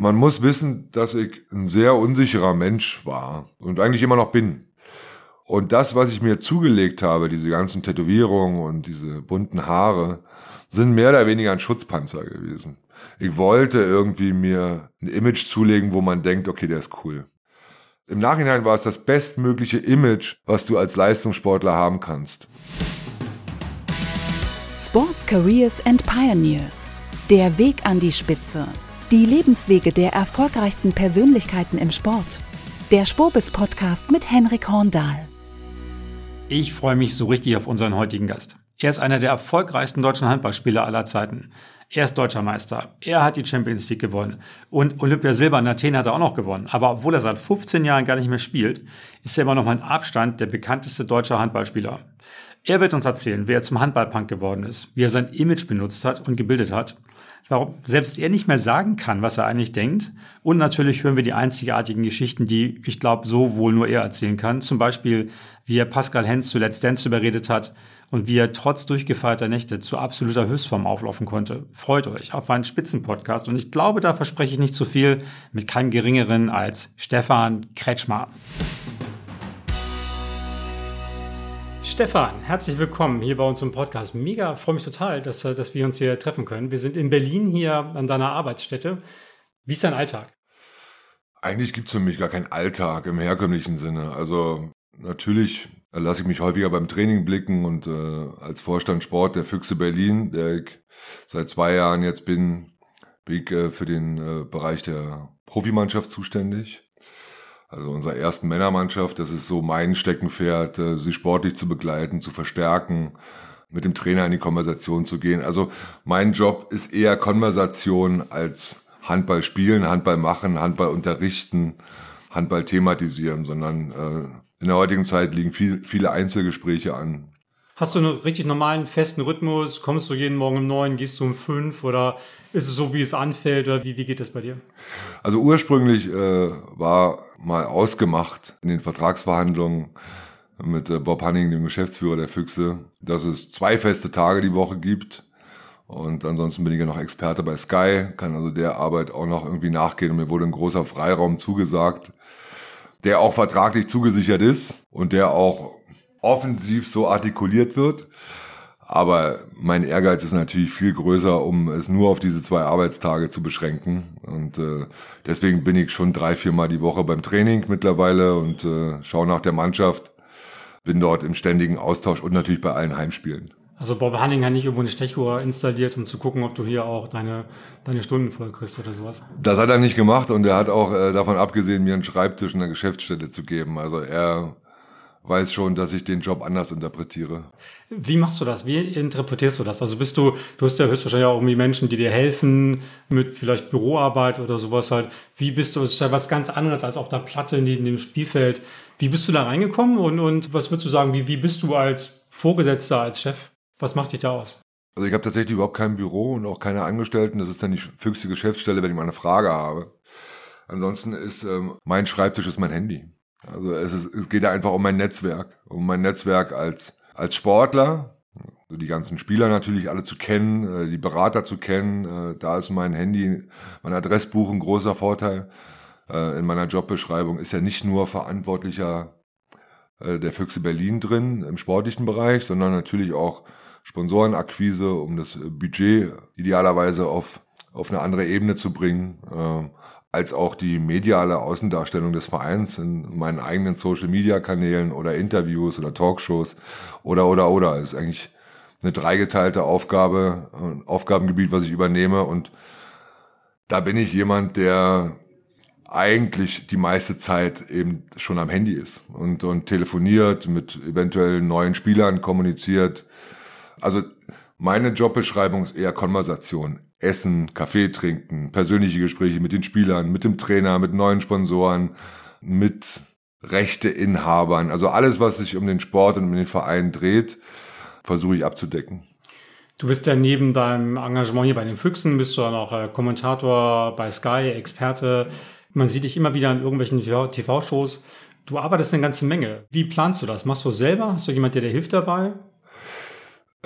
Man muss wissen, dass ich ein sehr unsicherer Mensch war und eigentlich immer noch bin. Und das, was ich mir zugelegt habe, diese ganzen Tätowierungen und diese bunten Haare, sind mehr oder weniger ein Schutzpanzer gewesen. Ich wollte irgendwie mir ein Image zulegen, wo man denkt, okay, der ist cool. Im Nachhinein war es das bestmögliche Image, was du als Leistungssportler haben kannst. Sports Careers and Pioneers. Der Weg an die Spitze. Die Lebenswege der erfolgreichsten Persönlichkeiten im Sport. Der Spobis Podcast mit Henrik Horndahl. Ich freue mich so richtig auf unseren heutigen Gast. Er ist einer der erfolgreichsten deutschen Handballspieler aller Zeiten. Er ist deutscher Meister. Er hat die Champions League gewonnen. Und Olympia Silber in Athen hat er auch noch gewonnen. Aber obwohl er seit 15 Jahren gar nicht mehr spielt, ist er immer noch in Abstand der bekannteste deutsche Handballspieler. Er wird uns erzählen, wie er zum Handballpunk geworden ist, wie er sein Image benutzt hat und gebildet hat, warum selbst er nicht mehr sagen kann, was er eigentlich denkt. Und natürlich hören wir die einzigartigen Geschichten, die ich glaube, so wohl nur er erzählen kann. Zum Beispiel, wie er Pascal Hens zu Let's Dance überredet hat und wie er trotz durchgefeierter Nächte zu absoluter Höchstform auflaufen konnte. Freut euch auf einen Spitzenpodcast und ich glaube, da verspreche ich nicht zu viel mit keinem geringeren als Stefan Kretschmer. Stefan, herzlich willkommen hier bei uns im Podcast. Mega, freue mich total, dass, dass wir uns hier treffen können. Wir sind in Berlin hier an deiner Arbeitsstätte. Wie ist dein Alltag? Eigentlich gibt es für mich gar keinen Alltag im herkömmlichen Sinne. Also natürlich lasse ich mich häufiger beim Training blicken und äh, als Vorstand Sport der Füchse Berlin, der ich seit zwei Jahren jetzt bin, bin ich äh, für den äh, Bereich der Profimannschaft zuständig. Also unserer ersten Männermannschaft, das ist so mein Steckenpferd, äh, sie sportlich zu begleiten, zu verstärken, mit dem Trainer in die Konversation zu gehen. Also mein Job ist eher Konversation als Handball spielen, Handball machen, Handball unterrichten, Handball thematisieren, sondern äh, in der heutigen Zeit liegen viel, viele Einzelgespräche an. Hast du einen richtig normalen, festen Rhythmus? Kommst du jeden Morgen um neun, gehst du um fünf oder ist es so, wie es anfällt oder wie, wie geht das bei dir? Also ursprünglich äh, war mal ausgemacht in den Vertragsverhandlungen mit äh, Bob Hanning, dem Geschäftsführer der Füchse, dass es zwei feste Tage die Woche gibt. Und ansonsten bin ich ja noch Experte bei Sky, kann also der Arbeit auch noch irgendwie nachgehen. Und mir wurde ein großer Freiraum zugesagt, der auch vertraglich zugesichert ist und der auch offensiv so artikuliert wird. Aber mein Ehrgeiz ist natürlich viel größer, um es nur auf diese zwei Arbeitstage zu beschränken. Und äh, deswegen bin ich schon drei, vier Mal die Woche beim Training mittlerweile und äh, schaue nach der Mannschaft. Bin dort im ständigen Austausch und natürlich bei allen Heimspielen. Also Bob Hanning hat nicht irgendwo eine Stechuhr installiert, um zu gucken, ob du hier auch deine, deine Stunden voll kriegst oder sowas? Das hat er nicht gemacht und er hat auch äh, davon abgesehen, mir einen Schreibtisch in der Geschäftsstelle zu geben. Also er weiß schon, dass ich den Job anders interpretiere. Wie machst du das? Wie interpretierst du das? Also bist du, du hast ja höchstwahrscheinlich auch irgendwie Menschen, die dir helfen mit vielleicht Büroarbeit oder sowas halt. Wie bist du, das ist ja was ganz anderes als auf der Platte in dem Spielfeld. Wie bist du da reingekommen und, und was würdest du sagen, wie, wie bist du als Vorgesetzter, als Chef? Was macht dich da aus? Also ich habe tatsächlich überhaupt kein Büro und auch keine Angestellten. Das ist dann die füchste Geschäftsstelle, wenn ich mal eine Frage habe. Ansonsten ist ähm, mein Schreibtisch ist mein Handy. Also es, ist, es geht ja einfach um mein Netzwerk, um mein Netzwerk als, als Sportler, also die ganzen Spieler natürlich alle zu kennen, äh, die Berater zu kennen. Äh, da ist mein Handy, mein Adressbuch ein großer Vorteil. Äh, in meiner Jobbeschreibung ist ja nicht nur Verantwortlicher der Füchse Berlin drin im sportlichen Bereich, sondern natürlich auch Sponsorenakquise, um das Budget idealerweise auf, auf eine andere Ebene zu bringen als auch die mediale Außendarstellung des Vereins in meinen eigenen Social-Media-Kanälen oder Interviews oder Talkshows oder oder oder ist eigentlich eine dreigeteilte Aufgabe, ein Aufgabengebiet, was ich übernehme und da bin ich jemand, der eigentlich die meiste Zeit eben schon am Handy ist und, und telefoniert, mit eventuell neuen Spielern kommuniziert. Also meine Jobbeschreibung ist eher Konversation. Essen, Kaffee trinken, persönliche Gespräche mit den Spielern, mit dem Trainer, mit neuen Sponsoren, mit Rechteinhabern. Also alles, was sich um den Sport und um den Verein dreht, versuche ich abzudecken. Du bist ja neben deinem Engagement hier bei den Füchsen, bist du auch noch äh, Kommentator bei Sky, Experte. Man sieht dich immer wieder in irgendwelchen TV-Shows. Du arbeitest eine ganze Menge. Wie planst du das? Machst du selber? Hast du jemand, der dir hilft dabei?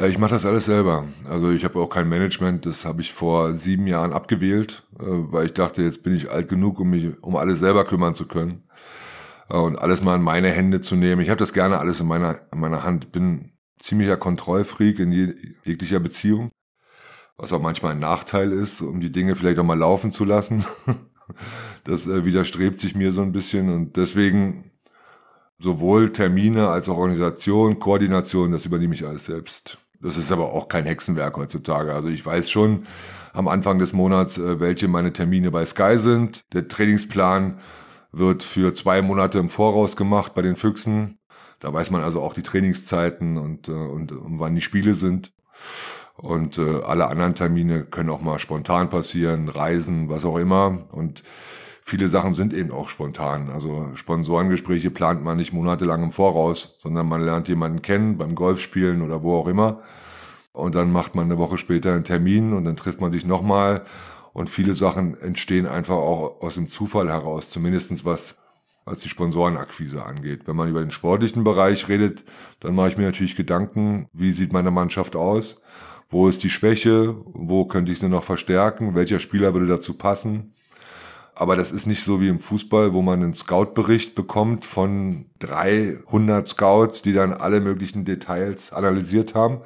Äh, ich mache das alles selber. Also ich habe auch kein Management. Das habe ich vor sieben Jahren abgewählt, äh, weil ich dachte, jetzt bin ich alt genug, um mich um alles selber kümmern zu können äh, und alles mal in meine Hände zu nehmen. Ich habe das gerne alles in meiner in meiner Hand. Bin ziemlicher Kontrollfreak in jeglicher Beziehung, was auch manchmal ein Nachteil ist, um die Dinge vielleicht auch mal laufen zu lassen. Das widerstrebt sich mir so ein bisschen und deswegen sowohl Termine als auch Organisation, Koordination, das übernehme ich alles selbst. Das ist aber auch kein Hexenwerk heutzutage. Also ich weiß schon am Anfang des Monats, äh, welche meine Termine bei Sky sind. Der Trainingsplan wird für zwei Monate im Voraus gemacht bei den Füchsen. Da weiß man also auch die Trainingszeiten und, äh, und, und wann die Spiele sind. Und äh, alle anderen Termine können auch mal spontan passieren, Reisen, was auch immer. Und viele Sachen sind eben auch spontan. Also Sponsorengespräche plant man nicht monatelang im Voraus, sondern man lernt jemanden kennen beim Golfspielen oder wo auch immer. Und dann macht man eine Woche später einen Termin und dann trifft man sich nochmal. Und viele Sachen entstehen einfach auch aus dem Zufall heraus, zumindestens was was die Sponsorenakquise angeht. Wenn man über den sportlichen Bereich redet, dann mache ich mir natürlich Gedanken, wie sieht meine Mannschaft aus? Wo ist die Schwäche? Wo könnte ich sie noch verstärken? Welcher Spieler würde dazu passen? Aber das ist nicht so wie im Fußball, wo man einen Scout-Bericht bekommt von 300 Scouts, die dann alle möglichen Details analysiert haben,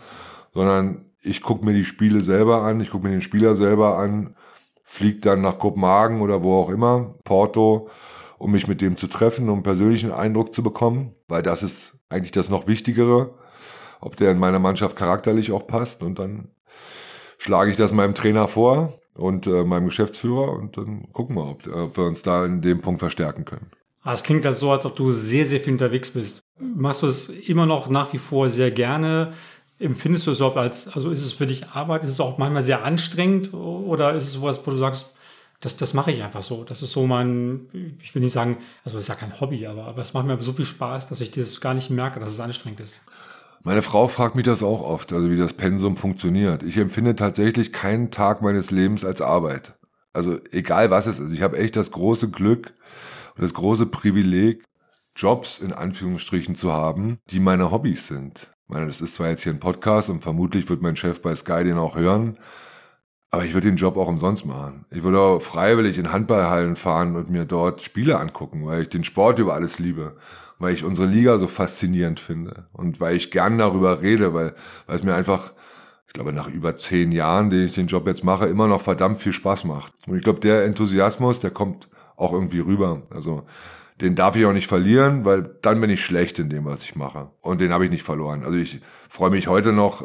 sondern ich gucke mir die Spiele selber an, ich gucke mir den Spieler selber an, fliege dann nach Kopenhagen oder wo auch immer, Porto, um mich mit dem zu treffen, um einen persönlichen Eindruck zu bekommen, weil das ist eigentlich das noch Wichtigere, ob der in meiner Mannschaft charakterlich auch passt. Und dann schlage ich das meinem Trainer vor und äh, meinem Geschäftsführer und dann gucken wir, ob, ob wir uns da in dem Punkt verstärken können. Ah, es klingt also so, als ob du sehr, sehr viel unterwegs bist. Machst du es immer noch nach wie vor sehr gerne? Empfindest du es überhaupt als, also ist es für dich Arbeit? Ist es auch manchmal sehr anstrengend? Oder ist es sowas, wo du sagst, das, das mache ich einfach so. Das ist so mein, ich will nicht sagen, also es ist ja kein Hobby, aber, aber es macht mir so viel Spaß, dass ich das gar nicht merke, dass es anstrengend ist. Meine Frau fragt mich das auch oft, also wie das Pensum funktioniert. Ich empfinde tatsächlich keinen Tag meines Lebens als Arbeit. Also egal was es ist. Ich habe echt das große Glück und das große Privileg, Jobs in Anführungsstrichen zu haben, die meine Hobbys sind. Ich meine, das ist zwar jetzt hier ein Podcast und vermutlich wird mein Chef bei Sky den auch hören, aber ich würde den Job auch umsonst machen. Ich würde auch freiwillig in Handballhallen fahren und mir dort Spiele angucken, weil ich den Sport über alles liebe weil ich unsere Liga so faszinierend finde und weil ich gern darüber rede, weil, weil es mir einfach, ich glaube, nach über zehn Jahren, den ich den Job jetzt mache, immer noch verdammt viel Spaß macht. Und ich glaube, der Enthusiasmus, der kommt auch irgendwie rüber. Also den darf ich auch nicht verlieren, weil dann bin ich schlecht in dem, was ich mache. Und den habe ich nicht verloren. Also ich freue mich heute noch,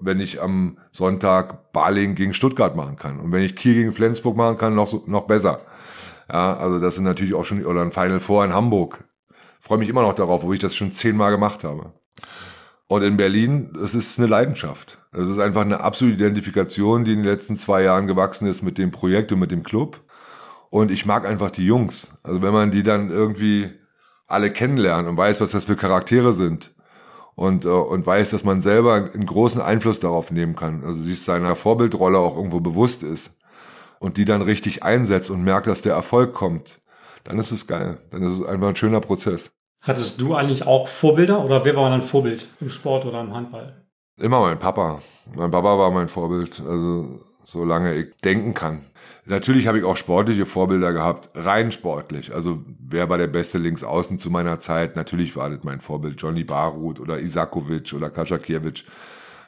wenn ich am Sonntag Baling gegen Stuttgart machen kann. Und wenn ich Kiel gegen Flensburg machen kann, noch, noch besser. Ja, also das sind natürlich auch schon, oder ein Final Four in Hamburg freue mich immer noch darauf, wo ich das schon zehnmal gemacht habe. Und in Berlin, das ist eine Leidenschaft. Das ist einfach eine absolute Identifikation, die in den letzten zwei Jahren gewachsen ist mit dem Projekt und mit dem Club. Und ich mag einfach die Jungs. Also wenn man die dann irgendwie alle kennenlernt und weiß, was das für Charaktere sind und, äh, und weiß, dass man selber einen großen Einfluss darauf nehmen kann, also sich seiner Vorbildrolle auch irgendwo bewusst ist und die dann richtig einsetzt und merkt, dass der Erfolg kommt, dann ist es geil. Dann ist es einfach ein schöner Prozess. Hattest du eigentlich auch Vorbilder oder wer war dein Vorbild im Sport oder im Handball? Immer mein Papa. Mein Papa war mein Vorbild, also solange ich denken kann. Natürlich habe ich auch sportliche Vorbilder gehabt, rein sportlich. Also wer war der beste Linksaußen zu meiner Zeit? Natürlich war das mein Vorbild Johnny Barut oder Isakovic oder Kaczakiewic.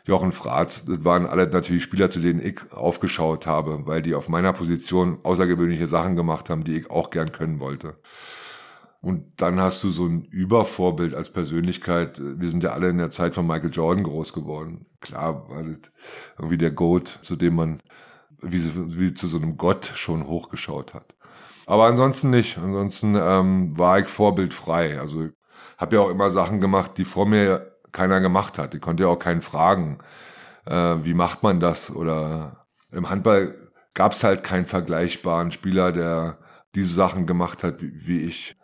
Jochen Fratz, das waren alle natürlich Spieler, zu denen ich aufgeschaut habe, weil die auf meiner Position außergewöhnliche Sachen gemacht haben, die ich auch gern können wollte. Und dann hast du so ein Übervorbild als Persönlichkeit. Wir sind ja alle in der Zeit von Michael Jordan groß geworden. Klar war das irgendwie der Goat, zu dem man wie, wie zu so einem Gott schon hochgeschaut hat. Aber ansonsten nicht. Ansonsten ähm, war ich vorbildfrei. Also habe ja auch immer Sachen gemacht, die vor mir keiner gemacht hat. Ich konnte ja auch keinen fragen, äh, wie macht man das? Oder im Handball gab es halt keinen vergleichbaren Spieler, der diese Sachen gemacht hat wie, wie ich.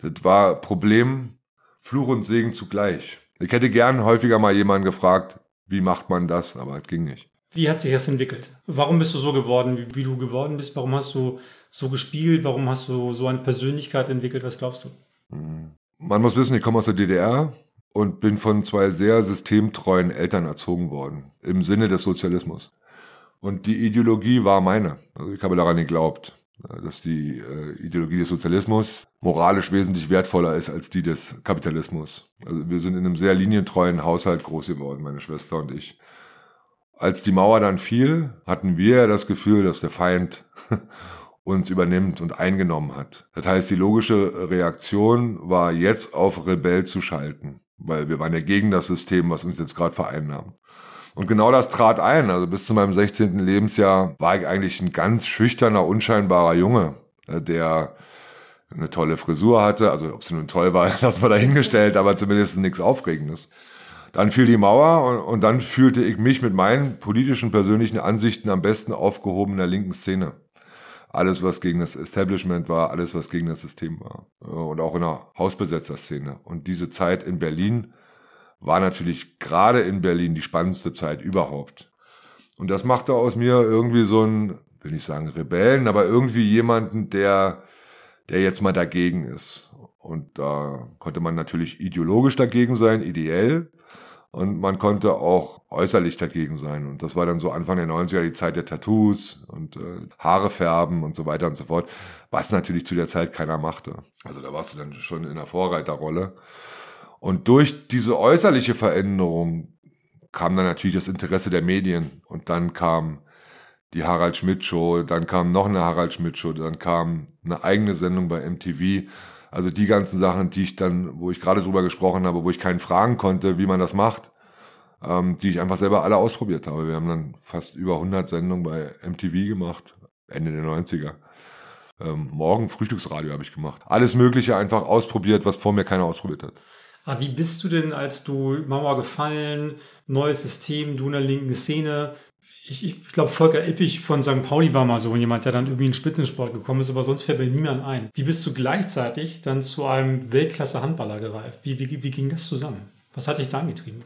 Das war Problem, Fluch und Segen zugleich. Ich hätte gern häufiger mal jemanden gefragt, wie macht man das, aber es ging nicht. Wie hat sich das entwickelt? Warum bist du so geworden, wie, wie, du geworden bist? Warum hast du so gespielt? Warum hast du so eine Persönlichkeit entwickelt? Was glaubst du? Man muss wissen, ich komme aus der DDR. und bin von zwei sehr systemtreuen Eltern erzogen worden, im Sinne des Sozialismus. Und die Ideologie war meine. Also ich habe daran geglaubt, dass die äh, Ideologie des Sozialismus moralisch wesentlich wertvoller ist als die des Kapitalismus. Also wir sind in einem sehr linientreuen Haushalt groß geworden, meine Schwester und ich. Als die Mauer dann fiel, hatten wir das Gefühl, dass der Feind uns übernimmt und eingenommen hat. Das heißt, die logische Reaktion war jetzt auf Rebell zu schalten, weil wir waren ja gegen das System, was uns jetzt gerade vereinnahmt. Und genau das trat ein. Also bis zu meinem 16. Lebensjahr war ich eigentlich ein ganz schüchterner, unscheinbarer Junge, der eine tolle Frisur hatte. Also ob sie nun toll war, lassen wir dahingestellt, aber zumindest nichts Aufregendes. Dann fiel die Mauer und, und dann fühlte ich mich mit meinen politischen, persönlichen Ansichten am besten aufgehoben in der linken Szene. Alles, was gegen das Establishment war, alles, was gegen das System war. Und auch in der Hausbesetzerszene. Und diese Zeit in Berlin war natürlich gerade in Berlin die spannendste Zeit überhaupt. Und das machte aus mir irgendwie so ein, will nicht sagen Rebellen, aber irgendwie jemanden, der, der jetzt mal dagegen ist. Und da konnte man natürlich ideologisch dagegen sein, ideell. Und man konnte auch äußerlich dagegen sein. Und das war dann so Anfang der 90er die Zeit der Tattoos und äh, Haare färben und so weiter und so fort, was natürlich zu der Zeit keiner machte. Also da warst du dann schon in der Vorreiterrolle. Und durch diese äußerliche Veränderung kam dann natürlich das Interesse der Medien und dann kam die Harald Schmidt Show, dann kam noch eine Harald Schmidt Show, dann kam eine eigene Sendung bei MTV. Also die ganzen Sachen, die ich dann, wo ich gerade drüber gesprochen habe, wo ich keinen fragen konnte, wie man das macht, ähm, die ich einfach selber alle ausprobiert habe. Wir haben dann fast über 100 Sendungen bei MTV gemacht, Ende der 90er. Ähm, morgen Frühstücksradio habe ich gemacht. Alles Mögliche einfach ausprobiert, was vor mir keiner ausprobiert hat. Aber wie bist du denn, als du Mauer gefallen, neues System, du in der linken Szene? Ich, ich glaube, Volker Ippich von St. Pauli war mal so jemand, der dann irgendwie in den Spitzensport gekommen ist, aber sonst fällt mir niemand ein. Wie bist du gleichzeitig dann zu einem Weltklasse-Handballer gereift? Wie, wie, wie ging das zusammen? Was hat dich da angetrieben?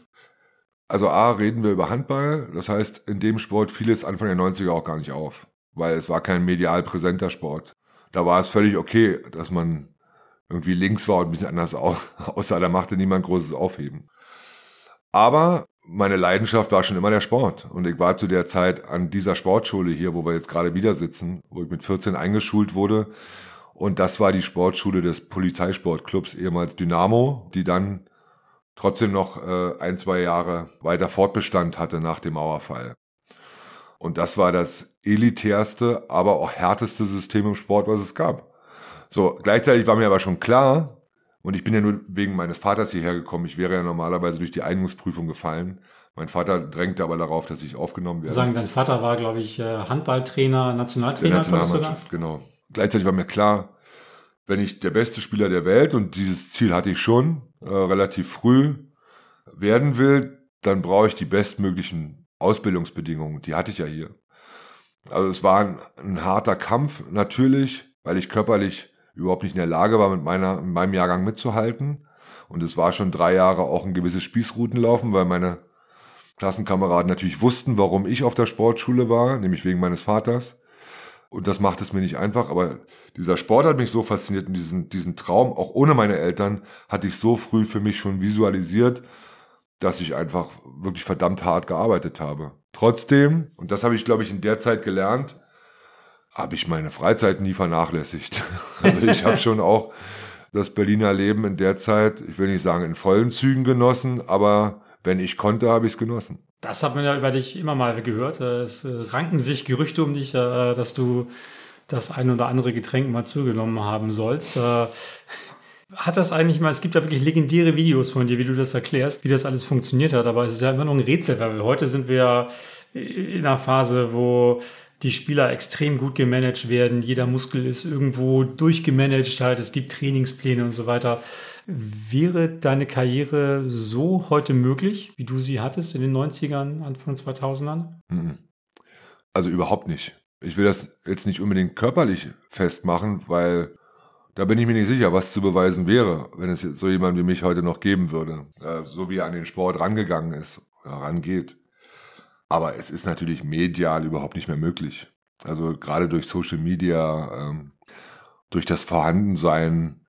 Also A, reden wir über Handball. Das heißt, in dem Sport fiel es Anfang der 90er auch gar nicht auf, weil es war kein medial präsenter Sport. Da war es völlig okay, dass man irgendwie links war und ein bisschen anders aussah, da machte niemand großes Aufheben. Aber meine Leidenschaft war schon immer der Sport. Und ich war zu der Zeit an dieser Sportschule hier, wo wir jetzt gerade wieder sitzen, wo ich mit 14 eingeschult wurde. Und das war die Sportschule des Polizeisportclubs, ehemals Dynamo, die dann trotzdem noch äh, ein, zwei Jahre weiter Fortbestand hatte nach dem Mauerfall. Und das war das elitärste, aber auch härteste System im Sport, was es gab. So, gleichzeitig war mir aber schon klar, und ich bin ja nur wegen meines Vaters hierher gekommen, ich wäre ja normalerweise durch die Einigungsprüfung gefallen. Mein Vater drängte aber darauf, dass ich aufgenommen werde. Sagen, dein Vater war, glaube ich, äh, Handballtrainer, Nationaltrainer. Der Nationalmannschaft, genau. Gleichzeitig war mir klar, wenn ich der beste Spieler der Welt, und dieses Ziel hatte ich schon, äh, relativ früh werden will, dann brauche ich die bestmöglichen Ausbildungsbedingungen. Die hatte ich ja hier. Also es war ein, ein harter Kampf, natürlich, weil ich körperlich überhaupt nicht in der Lage war, mit, meiner, mit meinem Jahrgang mitzuhalten. Und es war schon drei Jahre auch ein gewisses Spießroutenlaufen, weil meine Klassenkameraden natürlich wussten, warum ich auf der Sportschule war, nämlich wegen meines Vaters. Und das macht es mir nicht einfach, aber dieser Sport hat mich so fasziniert und diesen, diesen Traum, auch ohne meine Eltern, hatte ich so früh für mich schon visualisiert, dass ich einfach wirklich verdammt hart gearbeitet habe. Trotzdem, und das habe ich, glaube ich, in der Zeit gelernt, habe ich meine Freizeit nie vernachlässigt. Also ich habe schon auch das Berliner Leben in der Zeit, ich will nicht sagen in vollen Zügen genossen, aber wenn ich konnte, habe ich es genossen. Das hat man ja über dich immer mal gehört. Es ranken sich Gerüchte um dich, äh, dass du das ein oder andere Getränk mal zugenommen haben sollst. Äh, hat das eigentlich mal, es gibt ja wirklich legendäre Videos von dir, wie du das erklärst, wie das alles funktioniert hat, aber es ist ja immer noch ein Rätsel, weil heute sind wir ja in einer Phase, wo die Spieler extrem gut gemanagt werden. Jeder Muskel ist irgendwo durchgemanagt halt. Es gibt Trainingspläne und so weiter. Wäre deine Karriere so heute möglich, wie du sie hattest in den 90ern, Anfang 2000ern? Mhm. Also überhaupt nicht. Ich will das jetzt nicht unbedingt körperlich festmachen, weil da bin ich mir nicht sicher, was zu beweisen wäre, wenn es so jemand wie mich heute noch geben würde. So wie er an den Sport rangegangen ist, rangeht. Aber es ist natürlich medial überhaupt nicht mehr möglich. Also gerade durch Social Media, ähm, durch das Vorhandensein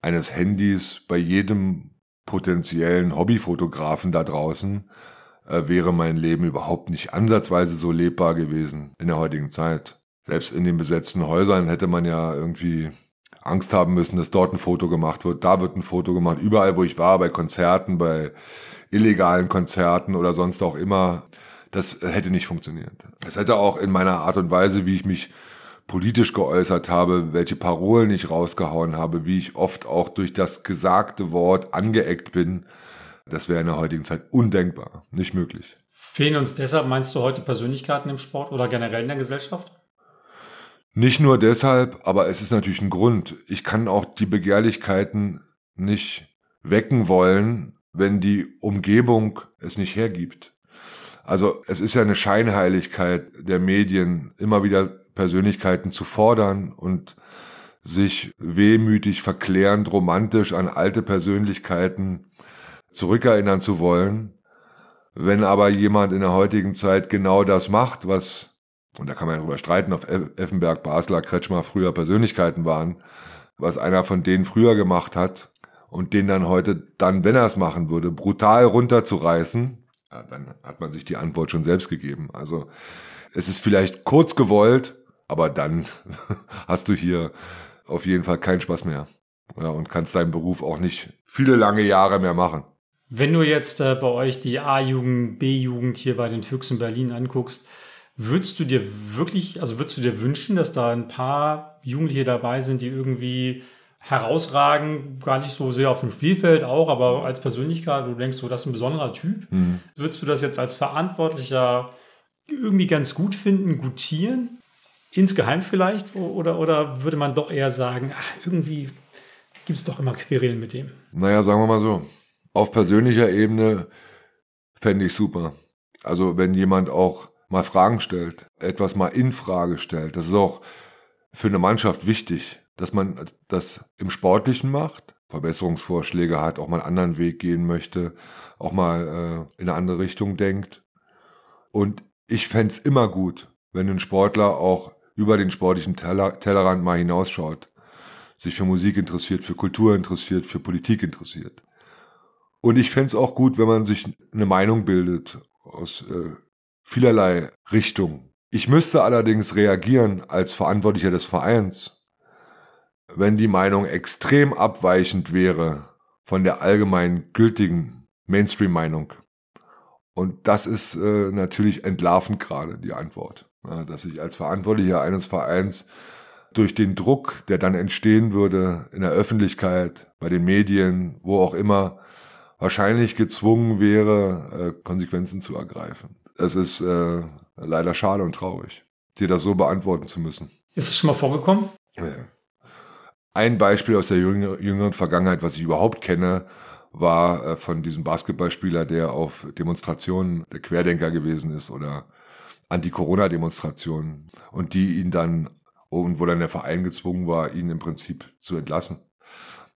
eines Handys bei jedem potenziellen Hobbyfotografen da draußen äh, wäre mein Leben überhaupt nicht ansatzweise so lebbar gewesen in der heutigen Zeit. Selbst in den besetzten Häusern hätte man ja irgendwie Angst haben müssen, dass dort ein Foto gemacht wird, da wird ein Foto gemacht, überall wo ich war, bei Konzerten, bei illegalen Konzerten oder sonst auch immer. Das hätte nicht funktioniert. Es hätte auch in meiner Art und Weise, wie ich mich politisch geäußert habe, welche Parolen ich rausgehauen habe, wie ich oft auch durch das gesagte Wort angeeckt bin, das wäre in der heutigen Zeit undenkbar, nicht möglich. Fehlen uns deshalb, meinst du, heute Persönlichkeiten im Sport oder generell in der Gesellschaft? Nicht nur deshalb, aber es ist natürlich ein Grund. Ich kann auch die Begehrlichkeiten nicht wecken wollen, wenn die Umgebung es nicht hergibt. Also es ist ja eine Scheinheiligkeit der Medien, immer wieder Persönlichkeiten zu fordern und sich wehmütig, verklärend, romantisch an alte Persönlichkeiten zurückerinnern zu wollen. Wenn aber jemand in der heutigen Zeit genau das macht, was, und da kann man ja drüber streiten, auf Effenberg, Basler, Kretschmer früher Persönlichkeiten waren, was einer von denen früher gemacht hat und den dann heute, dann, wenn er es machen würde, brutal runterzureißen, ja, dann hat man sich die Antwort schon selbst gegeben. Also es ist vielleicht kurz gewollt, aber dann hast du hier auf jeden Fall keinen Spaß mehr. Ja, und kannst deinen Beruf auch nicht viele lange Jahre mehr machen. Wenn du jetzt äh, bei euch die A-Jugend, B-Jugend hier bei den Füchsen Berlin anguckst, würdest du dir wirklich, also würdest du dir wünschen, dass da ein paar Jugendliche dabei sind, die irgendwie herausragen, gar nicht so sehr auf dem Spielfeld auch, aber als Persönlichkeit, du denkst so, das ist ein besonderer Typ. Mhm. Würdest du das jetzt als Verantwortlicher irgendwie ganz gut finden, gutieren? Insgeheim vielleicht? Oder, oder würde man doch eher sagen, ach, irgendwie gibt es doch immer Querelen mit dem? Naja, sagen wir mal so auf persönlicher Ebene fände ich super. Also wenn jemand auch mal Fragen stellt, etwas mal in Frage stellt, das ist auch für eine Mannschaft wichtig, dass man das im Sportlichen macht, Verbesserungsvorschläge hat, auch mal einen anderen Weg gehen möchte, auch mal äh, in eine andere Richtung denkt. Und ich fände immer gut, wenn ein Sportler auch über den sportlichen Teller, Tellerrand mal hinausschaut, sich für Musik interessiert, für Kultur interessiert, für Politik interessiert. Und ich fände auch gut, wenn man sich eine Meinung bildet aus äh, vielerlei Richtungen. Ich müsste allerdings reagieren als Verantwortlicher des Vereins, wenn die Meinung extrem abweichend wäre von der allgemein gültigen Mainstream-Meinung. Und das ist äh, natürlich entlarvend gerade die Antwort, ja, dass ich als Verantwortlicher eines Vereins durch den Druck, der dann entstehen würde in der Öffentlichkeit, bei den Medien, wo auch immer, wahrscheinlich gezwungen wäre, äh, Konsequenzen zu ergreifen. Es ist äh, leider schade und traurig, dir das so beantworten zu müssen. Ist es schon mal vorgekommen? Ja. Ein Beispiel aus der jüngeren Vergangenheit, was ich überhaupt kenne, war äh, von diesem Basketballspieler, der auf Demonstrationen der Querdenker gewesen ist oder Anti-Corona-Demonstrationen und die ihn dann, und wo dann der Verein gezwungen war, ihn im Prinzip zu entlassen.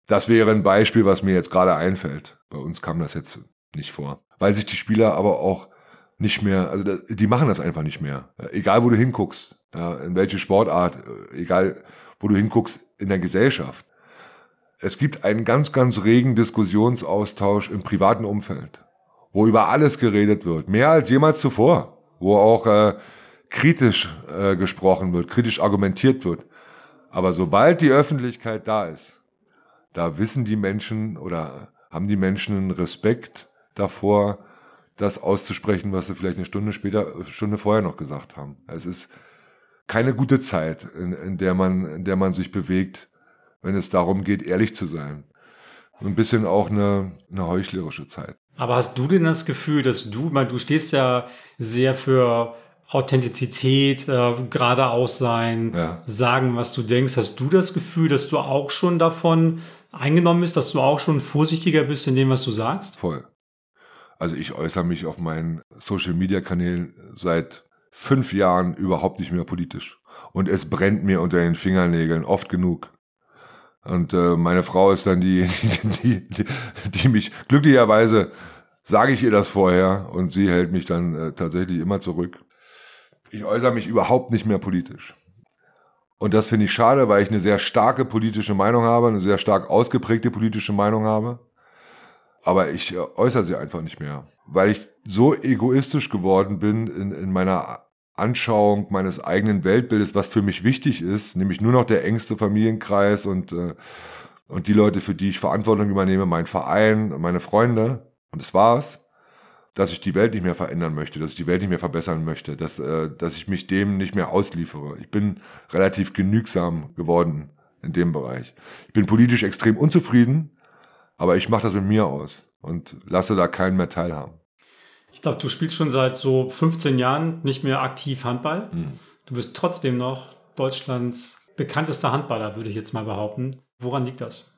Das wäre ein Beispiel, was mir jetzt gerade einfällt. Bei uns kam das jetzt nicht vor. Weil sich die Spieler aber auch nicht mehr, also die machen das einfach nicht mehr. Egal wo du hinguckst, in welche Sportart, egal wo du hinguckst in der Gesellschaft. Es gibt einen ganz, ganz regen Diskussionsaustausch im privaten Umfeld, wo über alles geredet wird, mehr als jemals zuvor, wo auch äh, kritisch äh, gesprochen wird, kritisch argumentiert wird. Aber sobald die Öffentlichkeit da ist, da wissen die Menschen oder haben die Menschen einen Respekt davor, das auszusprechen, was sie vielleicht eine Stunde später, Stunde vorher noch gesagt haben. Es ist keine gute Zeit, in, in der man, in der man sich bewegt, wenn es darum geht, ehrlich zu sein. Ein bisschen auch eine, eine heuchlerische Zeit. Aber hast du denn das Gefühl, dass du, weil du stehst ja sehr für Authentizität, äh, geradeaus sein, ja. sagen, was du denkst. Hast du das Gefühl, dass du auch schon davon eingenommen bist, dass du auch schon vorsichtiger bist in dem, was du sagst? Voll. Also ich äußere mich auf meinen Social-Media-Kanälen seit fünf Jahren überhaupt nicht mehr politisch. Und es brennt mir unter den Fingernägeln oft genug. Und äh, meine Frau ist dann die, die, die, die mich glücklicherweise sage ich ihr das vorher und sie hält mich dann äh, tatsächlich immer zurück. Ich äußere mich überhaupt nicht mehr politisch. Und das finde ich schade, weil ich eine sehr starke politische Meinung habe, eine sehr stark ausgeprägte politische Meinung habe. aber ich äh, äußere sie einfach nicht mehr, weil ich so egoistisch geworden bin in, in meiner Anschauung meines eigenen Weltbildes, was für mich wichtig ist, nämlich nur noch der engste Familienkreis und, äh, und die Leute, für die ich Verantwortung übernehme, mein Verein, meine Freunde, und das war's, dass ich die Welt nicht mehr verändern möchte, dass ich die Welt nicht mehr verbessern möchte, dass, äh, dass ich mich dem nicht mehr ausliefere. Ich bin relativ genügsam geworden in dem Bereich. Ich bin politisch extrem unzufrieden, aber ich mache das mit mir aus und lasse da keinen mehr teilhaben. Ich glaube, du spielst schon seit so 15 Jahren nicht mehr aktiv Handball. Hm. Du bist trotzdem noch Deutschlands bekanntester Handballer, würde ich jetzt mal behaupten. Woran liegt das?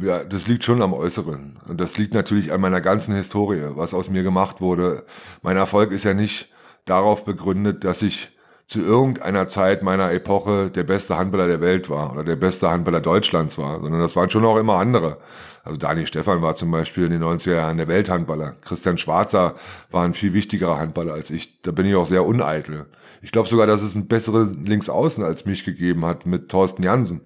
Ja, das liegt schon am Äußeren. Und das liegt natürlich an meiner ganzen Historie, was aus mir gemacht wurde. Mein Erfolg ist ja nicht darauf begründet, dass ich zu irgendeiner Zeit meiner Epoche der beste Handballer der Welt war oder der beste Handballer Deutschlands war, sondern das waren schon auch immer andere. Also Dani Stefan war zum Beispiel in den 90er Jahren der Welthandballer. Christian Schwarzer war ein viel wichtigerer Handballer als ich. Da bin ich auch sehr uneitel. Ich glaube sogar, dass es einen besseren Linksaußen als mich gegeben hat mit Thorsten Jansen.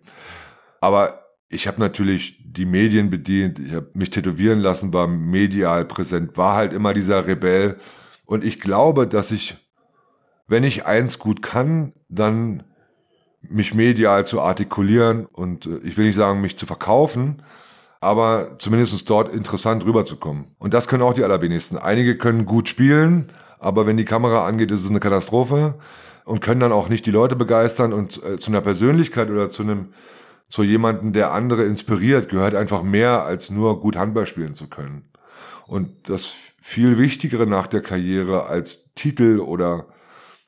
Aber ich habe natürlich die Medien bedient, ich habe mich tätowieren lassen, war medial präsent, war halt immer dieser Rebell. Und ich glaube, dass ich wenn ich eins gut kann, dann mich medial zu artikulieren und äh, ich will nicht sagen, mich zu verkaufen, aber zumindest dort interessant rüberzukommen. Und das können auch die allerwenigsten. Einige können gut spielen, aber wenn die Kamera angeht, ist es eine Katastrophe und können dann auch nicht die Leute begeistern und äh, zu einer Persönlichkeit oder zu einem zu jemanden, der andere inspiriert, gehört einfach mehr als nur gut Handball spielen zu können. Und das viel Wichtigere nach der Karriere als Titel oder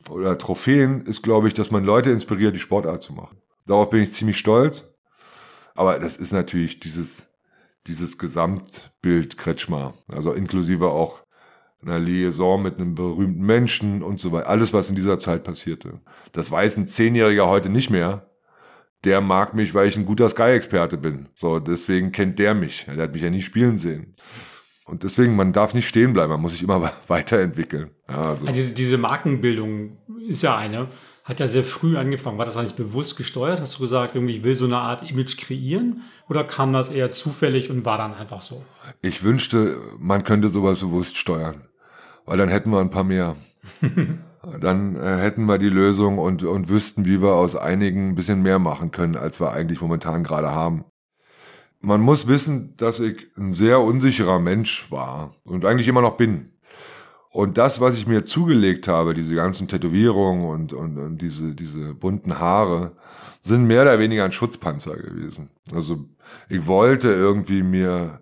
oder Trophäen ist, glaube ich, dass man Leute inspiriert, die Sportart zu machen. Darauf bin ich ziemlich stolz. Aber das ist natürlich dieses, dieses Gesamtbild Kretschmer. Also inklusive auch einer Liaison mit einem berühmten Menschen und so weiter. Alles, was in dieser Zeit passierte. Das weiß ein Zehnjähriger heute nicht mehr. Der mag mich, weil ich ein guter Sky-Experte bin. So, deswegen kennt der mich. Der hat mich ja nie spielen sehen. Und deswegen, man darf nicht stehen bleiben, man muss sich immer weiterentwickeln. Ja, also. Ja, diese, diese Markenbildung ist ja eine, hat ja sehr früh angefangen. War das eigentlich bewusst gesteuert? Hast du gesagt, irgendwie, ich will so eine Art Image kreieren? Oder kam das eher zufällig und war dann einfach so? Ich wünschte, man könnte sowas bewusst steuern. Weil dann hätten wir ein paar mehr. dann äh, hätten wir die Lösung und, und wüssten, wie wir aus einigen ein bisschen mehr machen können, als wir eigentlich momentan gerade haben man muss wissen, dass ich ein sehr unsicherer Mensch war und eigentlich immer noch bin. Und das, was ich mir zugelegt habe, diese ganzen Tätowierungen und, und, und diese, diese bunten Haare, sind mehr oder weniger ein Schutzpanzer gewesen. Also ich wollte irgendwie mir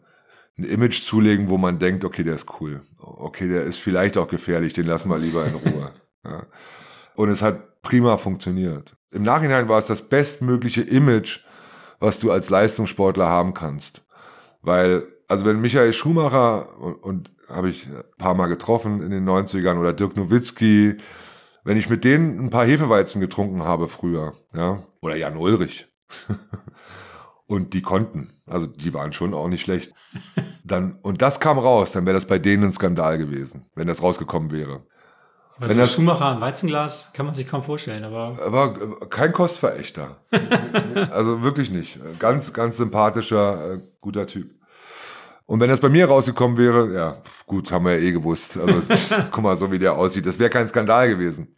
ein Image zulegen, wo man denkt, okay, der ist cool. Okay, der ist vielleicht auch gefährlich, den lassen wir lieber in Ruhe. ja. Und es hat prima funktioniert. Im Nachhinein war es das bestmögliche Image, was du als Leistungssportler haben kannst. Weil, also wenn Michael Schumacher, und, und habe ich ein paar Mal getroffen in den 90ern, oder Dirk Nowitzki, wenn ich mit denen ein paar Hefeweizen getrunken habe früher, ja, oder Jan Ulrich, und die konnten, also die waren schon auch nicht schlecht, dann, und das kam raus, dann wäre das bei denen ein Skandal gewesen, wenn das rausgekommen wäre. Also Wenn das Schumacher ein Weizenglas kann man sich kaum vorstellen, aber. Aber kein Kostverächter. also wirklich nicht. Ganz, ganz sympathischer, äh, guter Typ. Und wenn das bei mir rausgekommen wäre, ja, gut, haben wir ja eh gewusst. Also, guck mal, so wie der aussieht. Das wäre kein Skandal gewesen.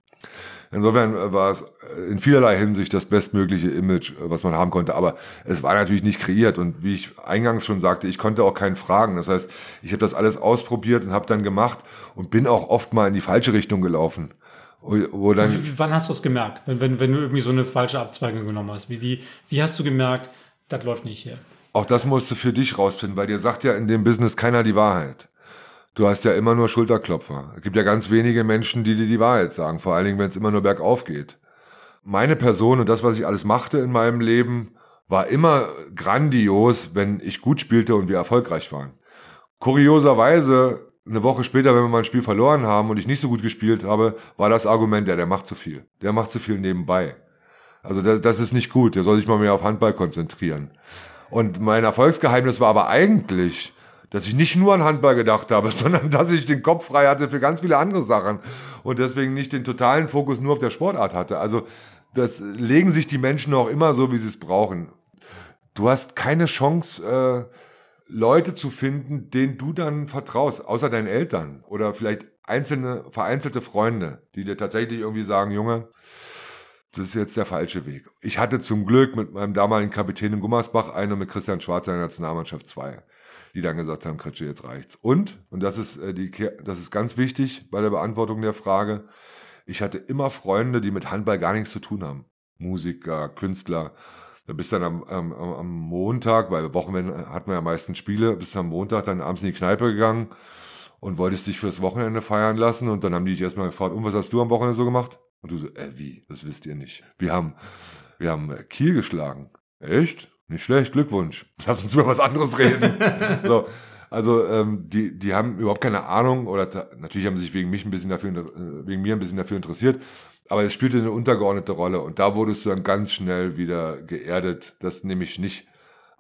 Insofern äh, war es äh, in vielerlei Hinsicht das bestmögliche Image, äh, was man haben konnte. Aber es war natürlich nicht kreiert. Und wie ich eingangs schon sagte, ich konnte auch keinen fragen. Das heißt, ich habe das alles ausprobiert und habe dann gemacht und bin auch oft mal in die falsche Richtung gelaufen. Wo dann wie, wann hast du es gemerkt, wenn, wenn, wenn du irgendwie so eine falsche Abzweigung genommen hast? Wie, wie, wie hast du gemerkt, das läuft nicht hier? Auch das musst du für dich rausfinden, weil dir sagt ja in dem Business keiner die Wahrheit du hast ja immer nur Schulterklopfer. Es gibt ja ganz wenige Menschen, die dir die Wahrheit sagen, vor allen Dingen, wenn es immer nur bergauf geht. Meine Person und das, was ich alles machte in meinem Leben, war immer grandios, wenn ich gut spielte und wir erfolgreich waren. Kurioserweise, eine Woche später, wenn wir mal ein Spiel verloren haben und ich nicht so gut gespielt habe, war das Argument, ja, der macht zu viel. Der macht zu viel nebenbei. Also das, das ist nicht gut, der soll sich mal mehr auf Handball konzentrieren. Und mein Erfolgsgeheimnis war aber eigentlich, dass ich nicht nur an Handball gedacht habe, sondern dass ich den Kopf frei hatte für ganz viele andere Sachen und deswegen nicht den totalen Fokus nur auf der Sportart hatte. Also das legen sich die Menschen auch immer so, wie sie es brauchen. Du hast keine Chance, äh, Leute zu finden, denen du dann vertraust, außer deinen Eltern oder vielleicht einzelne, vereinzelte Freunde, die dir tatsächlich irgendwie sagen, Junge, das ist jetzt der falsche Weg. Ich hatte zum Glück mit meinem damaligen Kapitän in Gummersbach einen und mit Christian Schwarz in der Nationalmannschaft zwei, die dann gesagt haben, Kretsche, jetzt reicht's. Und, und das ist, äh, die, das ist ganz wichtig bei der Beantwortung der Frage, ich hatte immer Freunde, die mit Handball gar nichts zu tun haben. Musiker, Künstler, da bist dann am, am, am Montag, weil Wochenende hat man ja meistens Spiele, bist am Montag dann abends in die Kneipe gegangen und wolltest dich fürs Wochenende feiern lassen und dann haben die dich erstmal gefragt, und was hast du am Wochenende so gemacht? Und du so, äh, wie? Das wisst ihr nicht. Wir haben, wir haben Kiel geschlagen. Echt? Nicht schlecht, Glückwunsch. Lass uns über was anderes reden. so. Also ähm, die, die haben überhaupt keine Ahnung oder natürlich haben sie sich wegen mich ein bisschen dafür, äh, wegen mir ein bisschen dafür interessiert, aber es spielte eine untergeordnete Rolle und da wurdest du dann ganz schnell wieder geerdet, dass nämlich nicht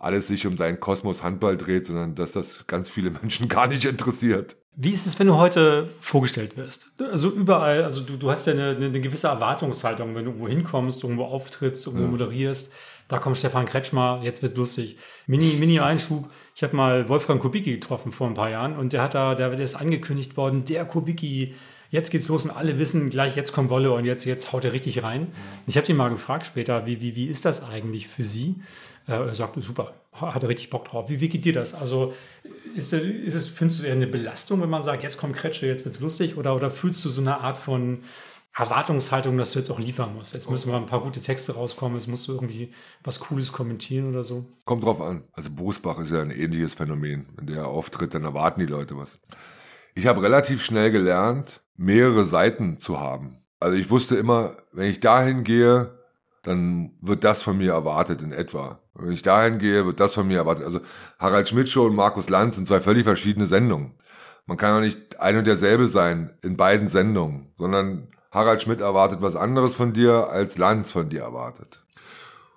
alles sich um deinen Kosmos Handball dreht, sondern dass das ganz viele Menschen gar nicht interessiert. Wie ist es, wenn du heute vorgestellt wirst? Also überall, also du, du hast ja eine, eine gewisse Erwartungshaltung, wenn du irgendwo hinkommst, irgendwo auftrittst, irgendwo ja. moderierst. Da kommt Stefan Kretschmer, jetzt wird lustig. Mini, Mini-Einschub. Ich habe mal Wolfgang Kubicki getroffen vor ein paar Jahren und der hat da, der, der ist angekündigt worden, der Kubicki, jetzt geht's los und alle wissen gleich, jetzt kommt Wolle und jetzt, jetzt haut er richtig rein. Ich habe ihn mal gefragt später, wie, wie, wie ist das eigentlich für Sie? Äh, er sagte, super, hat er richtig Bock drauf. Wie, wie geht dir das? Also ist, ist es, findest du eher eine Belastung, wenn man sagt, jetzt kommt Kretsche, jetzt wird's lustig? Oder, oder fühlst du so eine Art von Erwartungshaltung, dass du jetzt auch liefern musst? Jetzt müssen mal ein paar gute Texte rauskommen, jetzt musst du irgendwie was Cooles kommentieren oder so. Kommt drauf an. Also Bosbach ist ja ein ähnliches Phänomen. Wenn der auftritt, dann erwarten die Leute was. Ich habe relativ schnell gelernt, mehrere Seiten zu haben. Also ich wusste immer, wenn ich dahin gehe, dann wird das von mir erwartet in etwa. Wenn ich dahin gehe, wird das von mir erwartet. Also Harald Schmidt Show und Markus Lanz sind zwei völlig verschiedene Sendungen. Man kann auch nicht ein und derselbe sein in beiden Sendungen, sondern Harald Schmidt erwartet was anderes von dir, als Lanz von dir erwartet.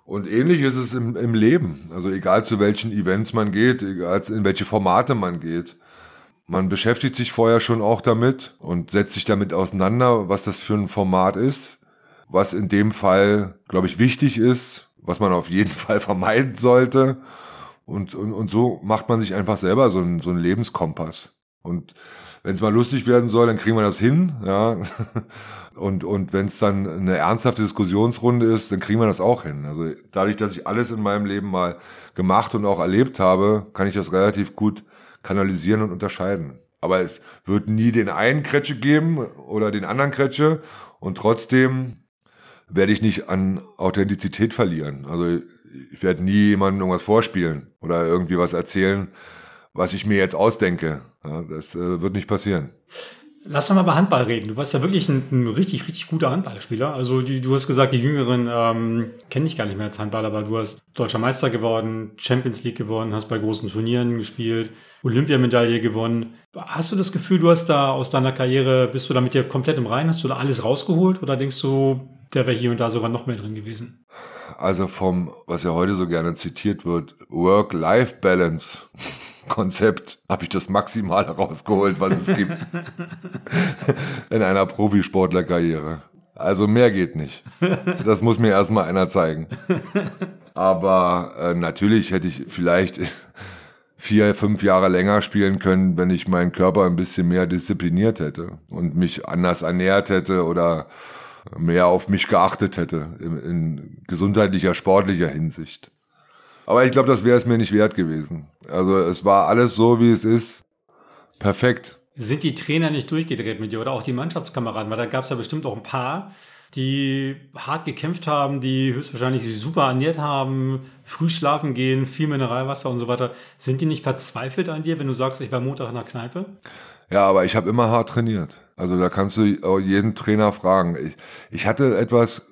Und ähnlich ist es im, im Leben. Also egal zu welchen Events man geht, egal in welche Formate man geht. Man beschäftigt sich vorher schon auch damit und setzt sich damit auseinander, was das für ein Format ist. Was in dem Fall, glaube ich, wichtig ist, was man auf jeden Fall vermeiden sollte. Und, und, und so macht man sich einfach selber so einen, so einen Lebenskompass. Und wenn es mal lustig werden soll, dann kriegen wir das hin, ja. Und, und wenn es dann eine ernsthafte Diskussionsrunde ist, dann kriegen wir das auch hin. Also dadurch, dass ich alles in meinem Leben mal gemacht und auch erlebt habe, kann ich das relativ gut kanalisieren und unterscheiden. Aber es wird nie den einen Kretsche geben oder den anderen Kretsche und trotzdem werde ich nicht an Authentizität verlieren. Also ich werde nie jemandem irgendwas vorspielen oder irgendwie was erzählen, was ich mir jetzt ausdenke. Das äh, wird nicht passieren. Lass doch mal über Handball reden. Du warst ja wirklich ein, ein richtig, richtig guter Handballspieler. Also die, du hast gesagt, die Jüngeren ähm, kenne ich gar nicht mehr als Handball, aber du hast deutscher Meister geworden, Champions League gewonnen, hast bei großen Turnieren gespielt, Olympiamedaille gewonnen. Hast du das Gefühl, du hast da aus deiner Karriere, bist du da mit dir komplett im Reinen? Hast du da alles rausgeholt? Oder denkst du, der wäre hier und da sogar noch mehr drin gewesen? Also vom, was ja heute so gerne zitiert wird, Work-Life-Balance. Konzept habe ich das Maximale rausgeholt, was es gibt in einer Profisportlerkarriere. Also mehr geht nicht. Das muss mir erstmal einer zeigen. Aber äh, natürlich hätte ich vielleicht vier, fünf Jahre länger spielen können, wenn ich meinen Körper ein bisschen mehr diszipliniert hätte und mich anders ernährt hätte oder mehr auf mich geachtet hätte in, in gesundheitlicher, sportlicher Hinsicht. Aber ich glaube, das wäre es mir nicht wert gewesen. Also es war alles so, wie es ist. Perfekt. Sind die Trainer nicht durchgedreht mit dir oder auch die Mannschaftskameraden? Weil da gab es ja bestimmt auch ein paar, die hart gekämpft haben, die höchstwahrscheinlich super ernährt haben, früh schlafen gehen, viel Mineralwasser und so weiter. Sind die nicht verzweifelt an dir, wenn du sagst, ich war Montag in der Kneipe? Ja, aber ich habe immer hart trainiert. Also da kannst du jeden Trainer fragen. Ich, ich hatte etwas,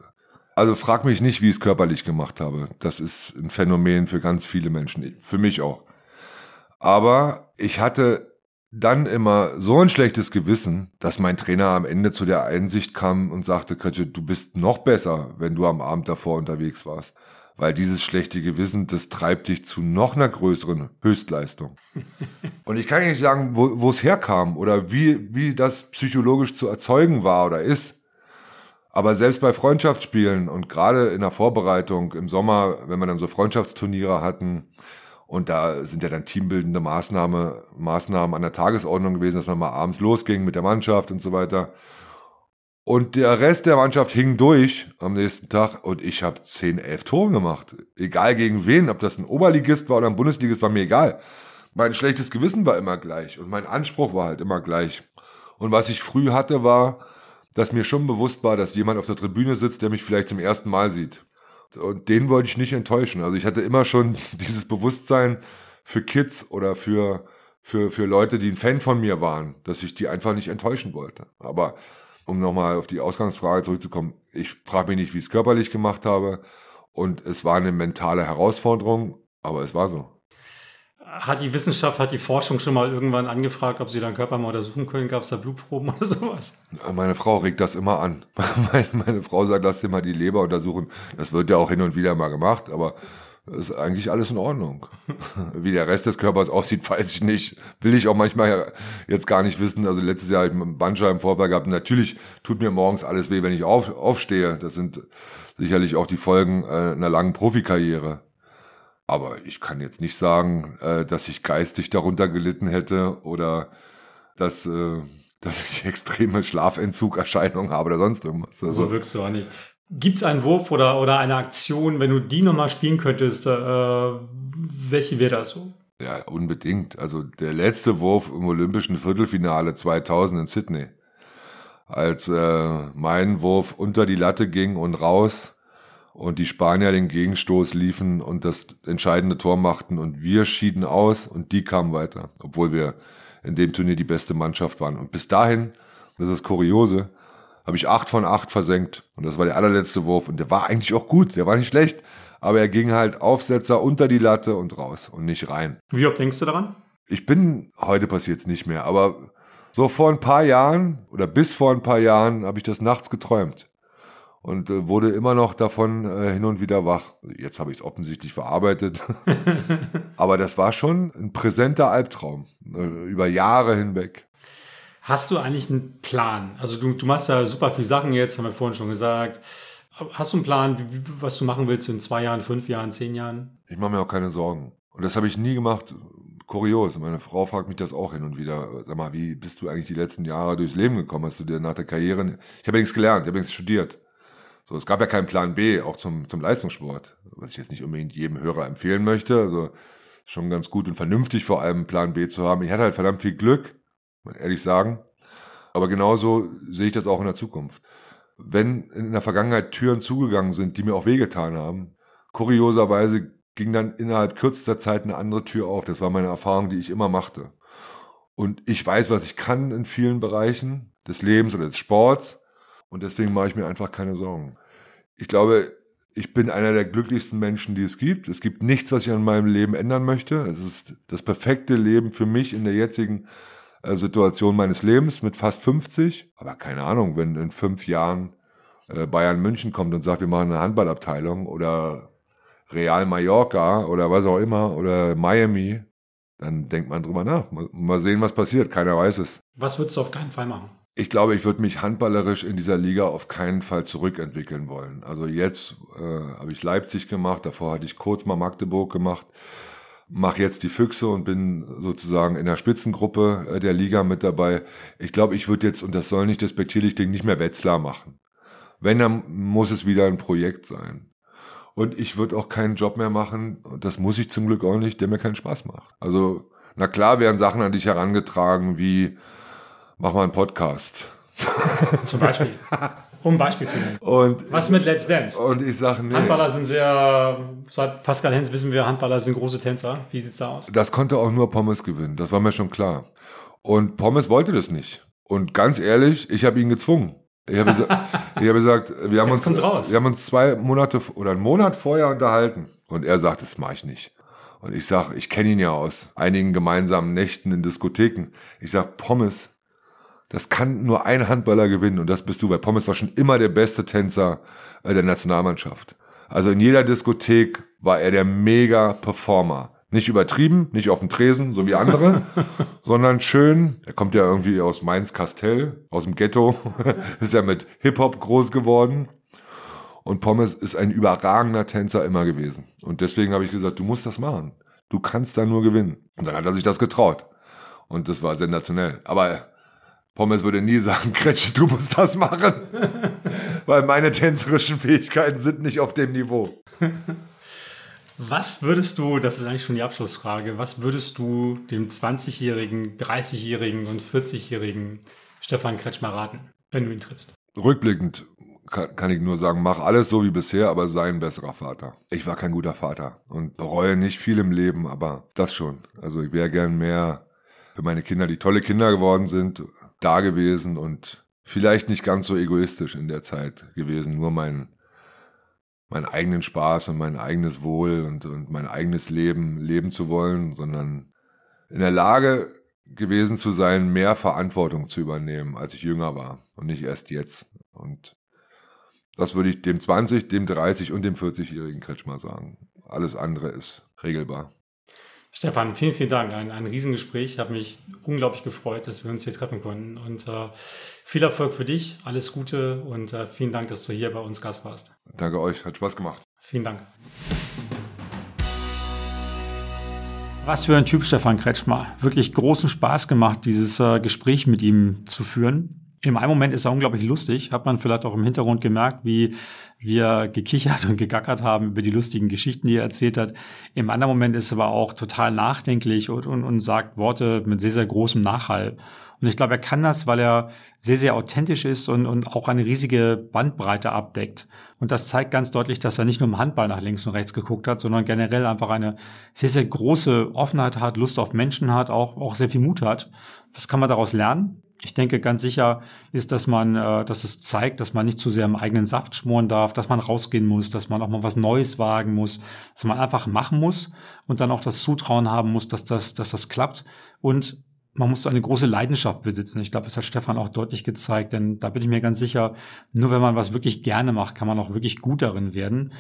also frag mich nicht, wie ich es körperlich gemacht habe. Das ist ein Phänomen für ganz viele Menschen, für mich auch. Aber ich hatte dann immer so ein schlechtes Gewissen, dass mein Trainer am Ende zu der Einsicht kam und sagte, Kretsche, du bist noch besser, wenn du am Abend davor unterwegs warst weil dieses schlechte Gewissen, das treibt dich zu noch einer größeren Höchstleistung. Und ich kann nicht sagen, wo, es herkam oder wie, wie das psychologisch zu erzeugen war oder ist. Aber selbst bei Freundschaftsspielen und gerade in der Vorbereitung im Sommer, wenn wir dann so Freundschaftsturniere hatten Und da sind ja dann teambildende Maßnahme, Maßnahmen an der Tagesordnung gewesen, dass man mal abends losging mit der Mannschaft und so weiter. Und der Rest der Mannschaft hing durch am nächsten Tag und ich habe 10, 11 Tore gemacht. Egal gegen wen, ob das ein Oberligist war oder ein Bundesligist, war mir egal. Mein schlechtes Gewissen war immer gleich und mein Anspruch war halt immer gleich. Und was ich früh hatte, war, dass mir schon bewusst war, dass jemand auf der Tribüne sitzt, der mich vielleicht zum ersten Mal sieht. Und den wollte ich nicht enttäuschen. Also ich hatte immer schon dieses Bewusstsein für Kids oder für, für, für Leute, die ein Fan von mir waren, dass ich die einfach nicht enttäuschen wollte. Aber um nochmal auf die Ausgangsfrage zurückzukommen, ich frage mich nicht, wie ich es körperlich gemacht habe. Und es war eine mentale Herausforderung, aber es war so. Hat die Wissenschaft, hat die Forschung schon mal irgendwann angefragt, ob sie deinen Körper mal untersuchen können? Gab es da Blutproben oder sowas? Meine Frau regt das immer an. Meine, Frau sagt, lass dir mal die Leber untersuchen. Das wird ja auch hin und wieder mal gemacht, aber ist eigentlich alles in Ordnung. Wie der Rest des Körpers aussieht, weiß ich nicht. Will ich auch manchmal jetzt gar nicht wissen. Also letztes Jahr habe ich einen Bandscheibenvorfall gehabt. Natürlich tut mir morgens alles weh, wenn ich auf, aufstehe. Das sind sicherlich auch die Folgen äh, einer langen Profikarriere. Aber ich kann jetzt nicht sagen, äh, dass ich geistig darunter gelitten hätte oder dass, äh, dass ich extreme Schlafentzugerscheinungen habe oder sonst irgendwas. Also, so wirkst du auch nicht. Gibt es einen Wurf oder, oder eine Aktion, wenn du die nochmal spielen könntest, äh, welche wäre das so? Ja, unbedingt. Also der letzte Wurf im Olympischen Viertelfinale 2000 in Sydney. Als äh, mein Wurf unter die Latte ging und raus und die Spanier den Gegenstoß liefen und das entscheidende Tor machten und wir schieden aus und die kamen weiter, obwohl wir in dem Turnier die beste Mannschaft waren. Und bis dahin, das ist das Kuriose, habe ich acht von acht versenkt. Und das war der allerletzte Wurf. Und der war eigentlich auch gut, der war nicht schlecht. Aber er ging halt Aufsetzer unter die Latte und raus und nicht rein. Wie oft denkst du daran? Ich bin, heute passiert es nicht mehr, aber so vor ein paar Jahren oder bis vor ein paar Jahren habe ich das nachts geträumt und äh, wurde immer noch davon äh, hin und wieder wach. Jetzt habe ich es offensichtlich verarbeitet. aber das war schon ein präsenter Albtraum äh, über Jahre hinweg. Hast du eigentlich einen Plan? Also du, du machst ja super viele Sachen jetzt, haben wir vorhin schon gesagt. Hast du einen Plan, was du machen willst in zwei Jahren, fünf Jahren, zehn Jahren? Ich mache mir auch keine Sorgen. Und das habe ich nie gemacht. Kurios. Meine Frau fragt mich das auch hin und wieder. Sag mal, wie bist du eigentlich die letzten Jahre durchs Leben gekommen? Hast du dir nach der Karriere... Ich habe nichts gelernt, ich habe nichts studiert. So, es gab ja keinen Plan B, auch zum, zum Leistungssport. Was ich jetzt nicht unbedingt jedem Hörer empfehlen möchte. Also schon ganz gut und vernünftig vor allem Plan B zu haben. Ich hatte halt verdammt viel Glück muss ehrlich sagen. Aber genauso sehe ich das auch in der Zukunft. Wenn in der Vergangenheit Türen zugegangen sind, die mir auch wehgetan haben, kurioserweise ging dann innerhalb kürzester Zeit eine andere Tür auf. Das war meine Erfahrung, die ich immer machte. Und ich weiß, was ich kann in vielen Bereichen des Lebens oder des Sports. Und deswegen mache ich mir einfach keine Sorgen. Ich glaube, ich bin einer der glücklichsten Menschen, die es gibt. Es gibt nichts, was ich an meinem Leben ändern möchte. Es ist das perfekte Leben für mich in der jetzigen äh, Situation meines Lebens mit fast 50. Aber keine Ahnung, wenn in fünf Jahren äh, Bayern München kommt und sagt, wir machen eine Handballabteilung oder Real Mallorca oder was auch immer oder Miami, dann denkt man drüber nach. Mal sehen, was passiert. Keiner weiß es. Was würdest du auf keinen Fall machen? Ich glaube, ich würde mich handballerisch in dieser Liga auf keinen Fall zurückentwickeln wollen. Also jetzt äh, habe ich Leipzig gemacht, davor hatte ich kurz mal Magdeburg gemacht mache jetzt die Füchse und bin sozusagen in der Spitzengruppe äh, der Liga mit dabei. Ich glaube, ich würde jetzt, und das soll nicht despektierlich klingen, nicht mehr Wetzlar machen. Wenn, dann muss es wieder ein Projekt sein. Und ich würde auch keinen Job mehr machen, das muss ich zum Glück auch nicht, der mir keinen Spaß macht. Also, na klar werden Sachen an dich herangetragen wie, mach mal einen Podcast. Zum Beispiel. Um ein Beispiel zu nennen. Und, Was mit Let's Dance? Und ich sage, nee. Handballer sind sehr, seit Pascal Hens wissen wir, Handballer sind große Tänzer. Wie sieht's da aus? Das konnte auch nur Pommes gewinnen, das war mir schon klar. Und Pommes wollte das nicht. Und ganz ehrlich, ich habe ihn gezwungen. Ich habe hab gesagt, wir haben Jetzt uns, wir haben uns zwei Monate oder einen Monat vorher unterhalten. Und er sagt, das mache ich nicht. Und ich sage, ich kenne ihn ja aus einigen gemeinsamen Nächten in Diskotheken. Ich sage, Pommes, das kann nur ein Handballer gewinnen und das bist du, weil Pommes war schon immer der beste Tänzer äh, der Nationalmannschaft. Also in jeder Diskothek war er der Mega-Performer. Nicht übertrieben, nicht auf dem Tresen, so wie andere, sondern schön. Er kommt ja irgendwie aus Mainz-Kastell, aus dem Ghetto, ist ja mit Hip-Hop groß geworden. Und Pommes ist ein überragender Tänzer immer gewesen. Und deswegen habe ich gesagt, du musst das machen. Du kannst da nur gewinnen. Und dann hat er sich das getraut. Und das war sensationell. Aber Pommes würde nie sagen, Kretsche, du musst das machen. Weil meine tänzerischen Fähigkeiten sind nicht auf dem Niveau. Was würdest du, das ist eigentlich schon die Abschlussfrage, was würdest du dem 20-jährigen, 30-jährigen und 40-jährigen Stefan Kretschmer raten, wenn du ihn triffst? Rückblickend kann, kann ich nur sagen, mach alles so wie bisher, aber sei ein besserer Vater. Ich war kein guter Vater und bereue nicht viel im Leben, aber das schon. Also ich wäre gern mehr für meine Kinder, die tolle Kinder geworden sind, da gewesen und vielleicht nicht ganz so egoistisch in der Zeit gewesen, nur mein meinen eigenen Spaß und mein eigenes Wohl und, und mein eigenes Leben leben zu wollen, sondern in der Lage gewesen zu sein, mehr Verantwortung zu übernehmen, als ich jünger war und nicht erst jetzt. Und das würde ich dem 20, dem 30 und dem 40-jährigen Kretschmer sagen. Alles andere ist regelbar. Stefan, vielen, vielen Dank. Ein, ein Riesengespräch. Ich habe mich unglaublich gefreut, dass wir uns hier treffen konnten. Und äh, viel Erfolg für dich, alles Gute und äh, vielen Dank, dass du hier bei uns Gast warst. Danke euch, hat Spaß gemacht. Vielen Dank. Was für ein Typ, Stefan Kretschmer. Wirklich großen Spaß gemacht, dieses äh, Gespräch mit ihm zu führen. Im einen Moment ist er unglaublich lustig, hat man vielleicht auch im Hintergrund gemerkt, wie wir gekichert und gegackert haben über die lustigen Geschichten, die er erzählt hat. Im anderen Moment ist er aber auch total nachdenklich und, und, und sagt Worte mit sehr, sehr großem Nachhall. Und ich glaube, er kann das, weil er sehr, sehr authentisch ist und, und auch eine riesige Bandbreite abdeckt. Und das zeigt ganz deutlich, dass er nicht nur im Handball nach links und rechts geguckt hat, sondern generell einfach eine sehr, sehr große Offenheit hat, Lust auf Menschen hat, auch, auch sehr viel Mut hat. Was kann man daraus lernen? Ich denke, ganz sicher ist, dass man, äh, dass es zeigt, dass man nicht zu sehr im eigenen Saft schmoren darf, dass man rausgehen muss, dass man auch mal was Neues wagen muss, dass man einfach machen muss und dann auch das Zutrauen haben muss, dass das, dass das klappt. Und man muss eine große Leidenschaft besitzen. Ich glaube, das hat Stefan auch deutlich gezeigt, denn da bin ich mir ganz sicher, nur wenn man was wirklich gerne macht, kann man auch wirklich gut darin werden.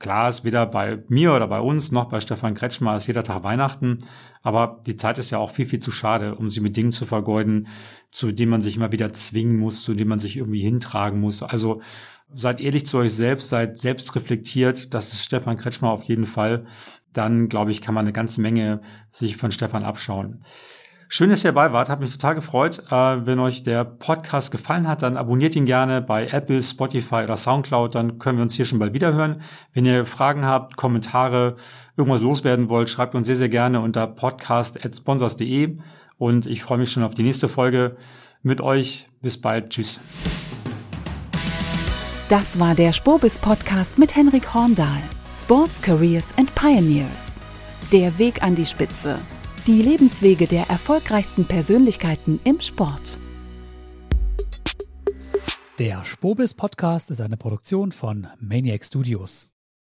Klar ist weder bei mir oder bei uns noch bei Stefan Kretschmer ist jeder Tag Weihnachten, aber die Zeit ist ja auch viel, viel zu schade, um sie mit Dingen zu vergeuden, zu denen man sich immer wieder zwingen muss, zu denen man sich irgendwie hintragen muss. Also seid ehrlich zu euch selbst, seid selbst reflektiert, das ist Stefan Kretschmer auf jeden Fall. Dann, glaube ich, kann man eine ganze Menge sich von Stefan abschauen. Schön, dass ihr dabei wart. Hat mich total gefreut. Äh, wenn euch der Podcast gefallen hat, dann abonniert ihn gerne bei Apple, Spotify oder Soundcloud. Dann können wir uns hier schon bald wiederhören. Wenn ihr Fragen habt, Kommentare, irgendwas loswerden wollt, schreibt uns sehr, sehr gerne unter podcast.sponsors.de. Und ich freue mich schon auf die nächste Folge mit euch. Bis bald. Tschüss. Das war der Spobis Podcast mit Henrik Horndahl. Sports, Careers and Pioneers. Der Weg an die Spitze. Die Lebenswege der erfolgreichsten Persönlichkeiten im Sport. Der Spobis Podcast ist eine Produktion von Maniac Studios.